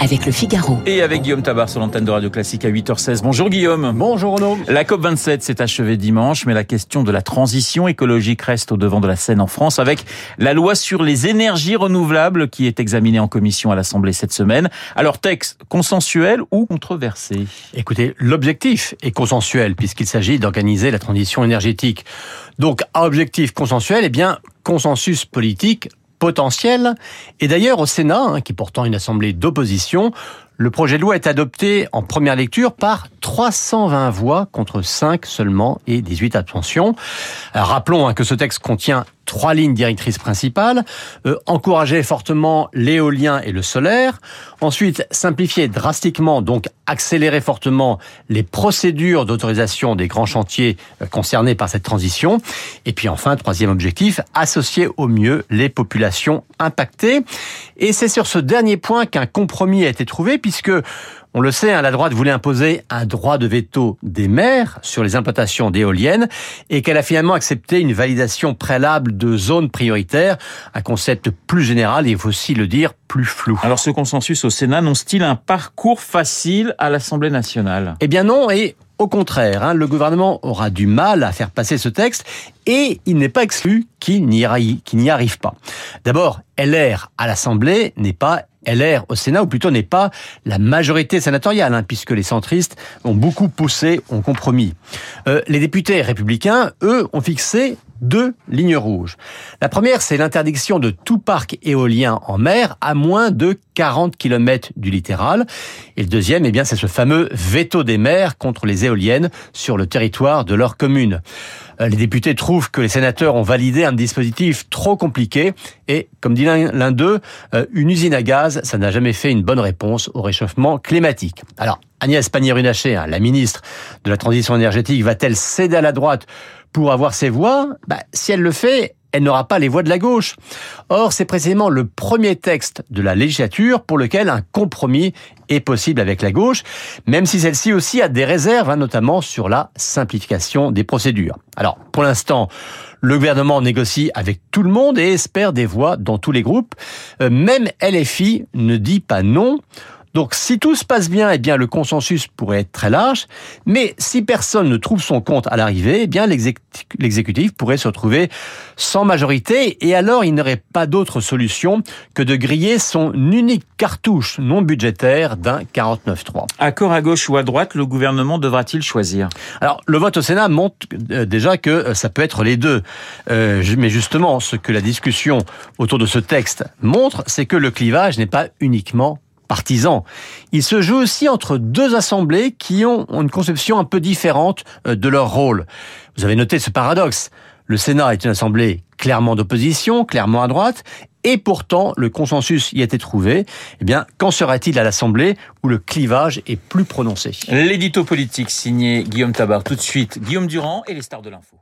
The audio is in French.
avec le Figaro. Et avec Guillaume Tabar sur l'antenne de Radio Classique à 8h16. Bonjour Guillaume. Bonjour Renaud. La COP27 s'est achevée dimanche, mais la question de la transition écologique reste au devant de la scène en France avec la loi sur les énergies renouvelables qui est examinée en commission à l'Assemblée cette semaine. Alors texte consensuel ou controversé? Écoutez, l'objectif est consensuel puisqu'il s'agit d'organiser la transition énergétique. Donc à objectif consensuel, eh bien consensus politique potentiel. Et d'ailleurs, au Sénat, hein, qui est pourtant une assemblée d'opposition, le projet de loi est adopté en première lecture par 320 voix contre 5 seulement et 18 abstentions. rappelons hein, que ce texte contient trois lignes directrices principales. Euh, encourager fortement l'éolien et le solaire. Ensuite, simplifier drastiquement, donc accélérer fortement les procédures d'autorisation des grands chantiers euh, concernés par cette transition. Et puis enfin, troisième objectif, associer au mieux les populations impactées. Et c'est sur ce dernier point qu'un compromis a été trouvé, puisque on le sait, hein, la droite voulait imposer un droit de veto des maires sur les implantations d'éoliennes et qu'elle a finalement accepté une validation préalable de zones prioritaires, un concept plus général et il faut aussi le dire plus flou. Alors ce consensus au Sénat n'annonce-t-il un parcours facile à l'Assemblée nationale? Eh bien non, et au contraire, hein, le gouvernement aura du mal à faire passer ce texte et il n'est pas exclu qu'il n'y arrive pas. D'abord, LR à l'Assemblée n'est pas LR au Sénat, ou plutôt n'est pas la majorité sénatoriale, hein, puisque les centristes ont beaucoup poussé, ont compromis. Euh, les députés républicains, eux, ont fixé deux lignes rouges. La première, c'est l'interdiction de tout parc éolien en mer à moins de 40 km du littoral. Et le deuxième, eh bien, c'est ce fameux veto des maires contre les éoliennes sur le territoire de leur commune. Les députés trouvent que les sénateurs ont validé un dispositif trop compliqué et, comme dit l'un d'eux, euh, une usine à gaz, ça n'a jamais fait une bonne réponse au réchauffement climatique. Alors, Agnès Pannier-Runacher, hein, la ministre de la Transition énergétique, va-t-elle céder à la droite pour avoir ses voix, bah, si elle le fait, elle n'aura pas les voix de la gauche. Or, c'est précisément le premier texte de la législature pour lequel un compromis est possible avec la gauche, même si celle-ci aussi a des réserves, hein, notamment sur la simplification des procédures. Alors, pour l'instant, le gouvernement négocie avec tout le monde et espère des voix dans tous les groupes. Euh, même LFI ne dit pas non. Donc si tout se passe bien, eh bien le consensus pourrait être très large, mais si personne ne trouve son compte à l'arrivée, eh bien l'exécutif pourrait se retrouver sans majorité et alors il n'aurait pas d'autre solution que de griller son unique cartouche non budgétaire d'un 49-3. Accord à gauche ou à droite, le gouvernement devra-t-il choisir? Alors le vote au Sénat montre euh, déjà que euh, ça peut être les deux. Euh, mais justement, ce que la discussion autour de ce texte montre, c'est que le clivage n'est pas uniquement partisan. Il se joue aussi entre deux assemblées qui ont une conception un peu différente euh, de leur rôle. Vous avez noté ce paradoxe. Le Sénat est une assemblée clairement d'opposition, clairement à droite, et pourtant le consensus y a été trouvé. Eh bien, qu'en sera-t-il à l'Assemblée où le clivage est plus prononcé? L'édito politique signé Guillaume Tabar. Tout de suite, Guillaume Durand et les stars de l'info.